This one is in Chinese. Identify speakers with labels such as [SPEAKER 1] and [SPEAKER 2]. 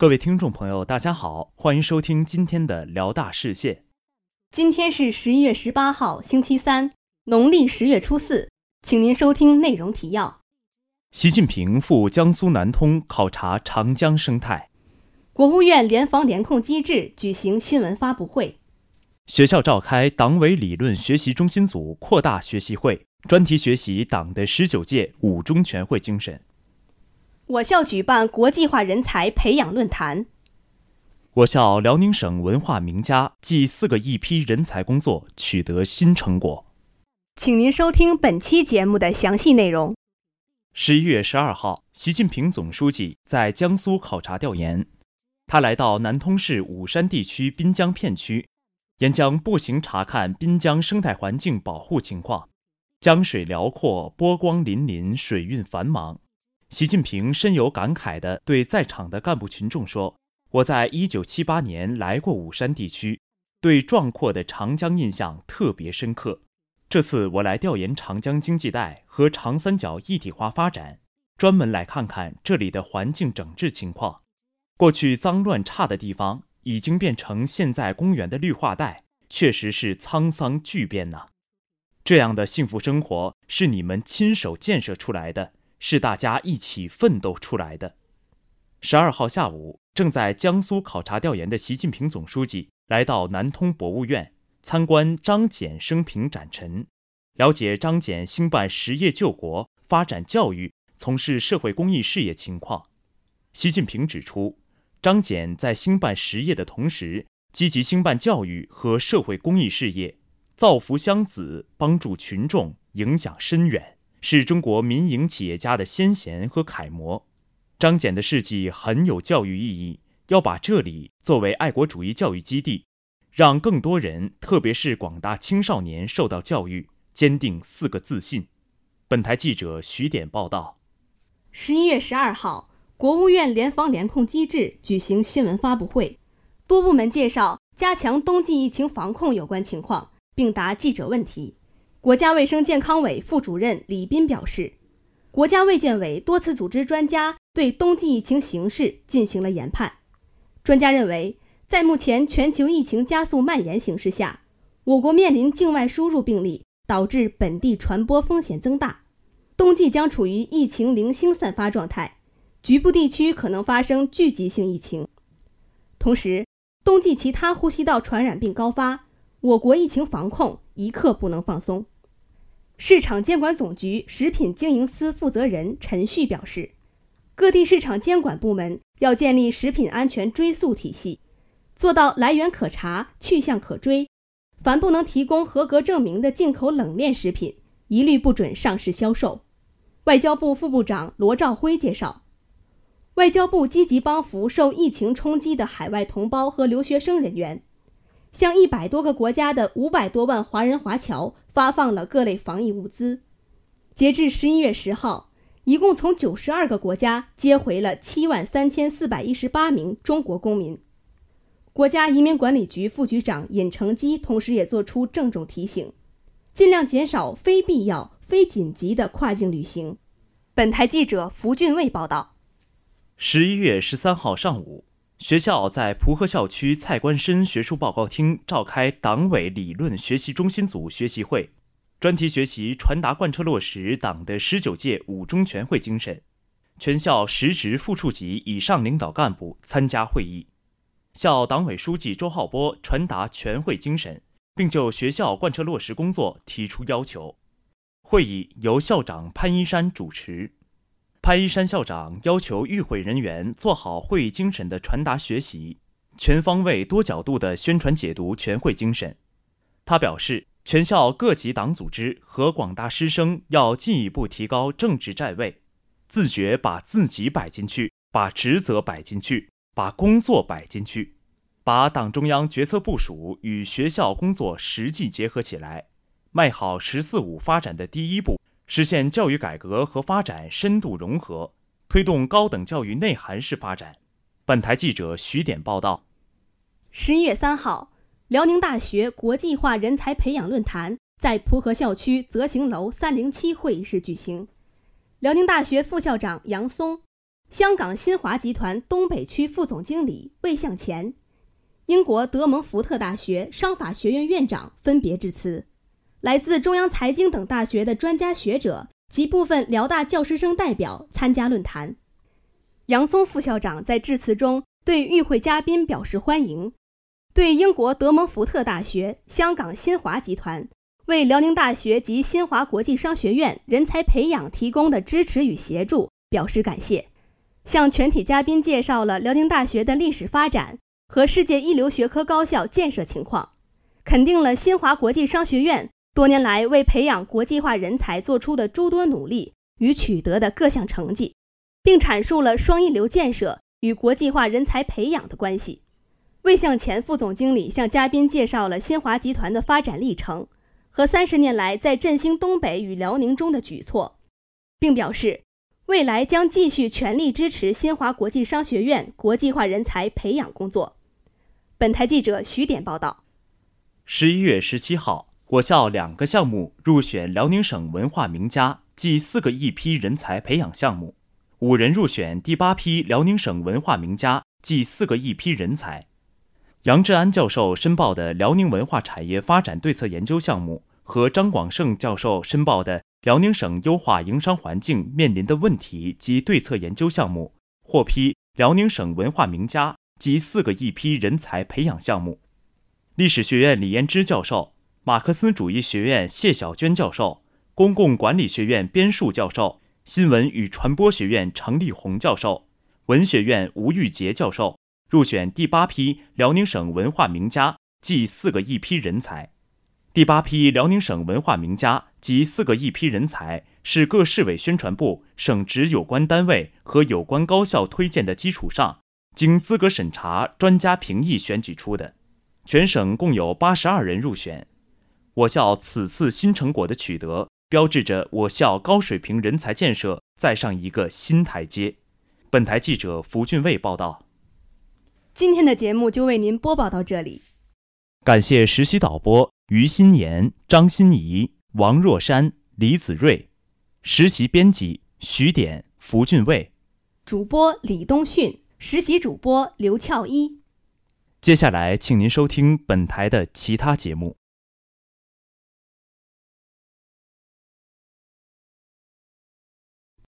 [SPEAKER 1] 各位听众朋友，大家好，欢迎收听今天的辽大视线。
[SPEAKER 2] 今天是十一月十八号，星期三，农历十月初四，请您收听内容提要。
[SPEAKER 1] 习近平赴江苏南通考察长江生态。
[SPEAKER 2] 国务院联防联控机制举行新闻发布会。
[SPEAKER 1] 学校召开党委理论学习中心组扩大学习会，专题学习党的十九届五中全会精神。
[SPEAKER 2] 我校举办国际化人才培养论坛。
[SPEAKER 1] 我校辽宁省文化名家暨四个一批人才工作取得新成果。
[SPEAKER 2] 请您收听本期节目的详细内容。
[SPEAKER 1] 十一月十二号，习近平总书记在江苏考察调研，他来到南通市武山地区滨江片区，沿江步行查看滨江生态环境保护情况。江水辽阔，波光粼粼，水运繁忙。习近平深有感慨地对在场的干部群众说：“我在一九七八年来过武山地区，对壮阔的长江印象特别深刻。这次我来调研长江经济带和长三角一体化发展，专门来看看这里的环境整治情况。过去脏乱差的地方，已经变成现在公园的绿化带，确实是沧桑巨变呐。这样的幸福生活是你们亲手建设出来的。”是大家一起奋斗出来的。十二号下午，正在江苏考察调研的习近平总书记来到南通博物院参观张謇生平展陈，了解张謇兴办实业救国、发展教育、从事社会公益事业情况。习近平指出，张謇在兴办实业的同时，积极兴办教育和社会公益事业，造福乡子，帮助群众，影响深远。是中国民营企业家的先贤和楷模，张謇的事迹很有教育意义，要把这里作为爱国主义教育基地，让更多人，特别是广大青少年受到教育，坚定四个自信。本台记者徐典报道。
[SPEAKER 2] 十一月十二号，国务院联防联控机制举行新闻发布会，多部门介绍加强冬季疫情防控有关情况，并答记者问题。国家卫生健康委副主任李斌表示，国家卫健委多次组织专家对冬季疫情形势进行了研判。专家认为，在目前全球疫情加速蔓延形势下，我国面临境外输入病例导致本地传播风险增大，冬季将处于疫情零星散发状态，局部地区可能发生聚集性疫情。同时，冬季其他呼吸道传染病高发，我国疫情防控一刻不能放松。市场监管总局食品经营司负责人陈旭表示，各地市场监管部门要建立食品安全追溯体系，做到来源可查、去向可追。凡不能提供合格证明的进口冷链食品，一律不准上市销售。外交部副部长罗兆辉介绍，外交部积极帮扶受疫情冲击的海外同胞和留学生人员。向一百多个国家的五百多万华人华侨发放了各类防疫物资。截至十一月十号，一共从九十二个国家接回了七万三千四百一十八名中国公民。国家移民管理局副局长尹成基同时也作出郑重提醒：尽量减少非必要、非紧急的跨境旅行。本台记者福俊卫报道。
[SPEAKER 1] 十一月十三号上午。学校在蒲河校区蔡官深学术报告厅召开党委理论学习中心组学习会，专题学习传达贯彻落实党的十九届五中全会精神。全校实职副处级以上领导干部参加会议，校党委书记周浩波传达全会精神，并就学校贯彻落实工作提出要求。会议由校长潘一山主持。潘一山校长要求与会人员做好会议精神的传达学习，全方位、多角度的宣传解读全会精神。他表示，全校各级党组织和广大师生要进一步提高政治站位，自觉把自己摆进去，把职责摆进去，把工作摆进去，把党中央决策部署与学校工作实际结合起来，迈好“十四五”发展的第一步。实现教育改革和发展深度融合，推动高等教育内涵式发展。本台记者徐典报道。
[SPEAKER 2] 十一月三号，辽宁大学国际化人才培养论坛在蒲河校区泽行楼三零七会议室举行。辽宁大学副校长杨松、香港新华集团东北区副总经理魏向前，英国德蒙福特大学商法学院院长分别致辞。来自中央财经等大学的专家学者及部分辽大教师生代表参加论坛。杨松副校长在致辞中对与会嘉宾表示欢迎，对英国德蒙福特大学、香港新华集团为辽宁大学及新华国际商学院人才培养提供的支持与协助表示感谢，向全体嘉宾介绍了辽宁大学的历史发展和世界一流学科高校建设情况，肯定了新华国际商学院。多年来为培养国际化人才做出的诸多努力与取得的各项成绩，并阐述了双一流建设与国际化人才培养的关系。魏向前副总经理向嘉宾介绍了新华集团的发展历程和三十年来在振兴东北与辽宁中的举措，并表示未来将继续全力支持新华国际商学院国际化人才培养工作。本台记者徐典报道。
[SPEAKER 1] 十一月十七号。我校两个项目入选辽宁省文化名家暨四个一批人才培养项目，五人入选第八批辽宁省文化名家暨四个一批人才。杨志安教授申报的辽宁文化产业发展对策研究项目和张广胜教授申报的辽宁省优化营商环境面临的问题及对策研究项目获批辽宁省文化名家及四个一批人才培养项目。历史学院李延之教授。马克思主义学院谢小娟教授、公共管理学院边树教授、新闻与传播学院程立红教授、文学院吴玉杰教授入选第八批辽宁省文化名家暨四个一批人才。第八批辽宁省文化名家及四个一批人才是各市委宣传部、省直有关单位和有关高校推荐的基础上，经资格审查、专家评议选举出的。全省共有八十二人入选。我校此次新成果的取得，标志着我校高水平人才建设再上一个新台阶。本台记者福俊卫报道。
[SPEAKER 2] 今天的节目就为您播报到这里，
[SPEAKER 1] 感谢实习导播于新妍、张欣怡、王若山、李子睿，实习编辑徐典、福俊卫，
[SPEAKER 2] 主播李东训，实习主播刘俏一。
[SPEAKER 1] 接下来，请您收听本台的其他节目。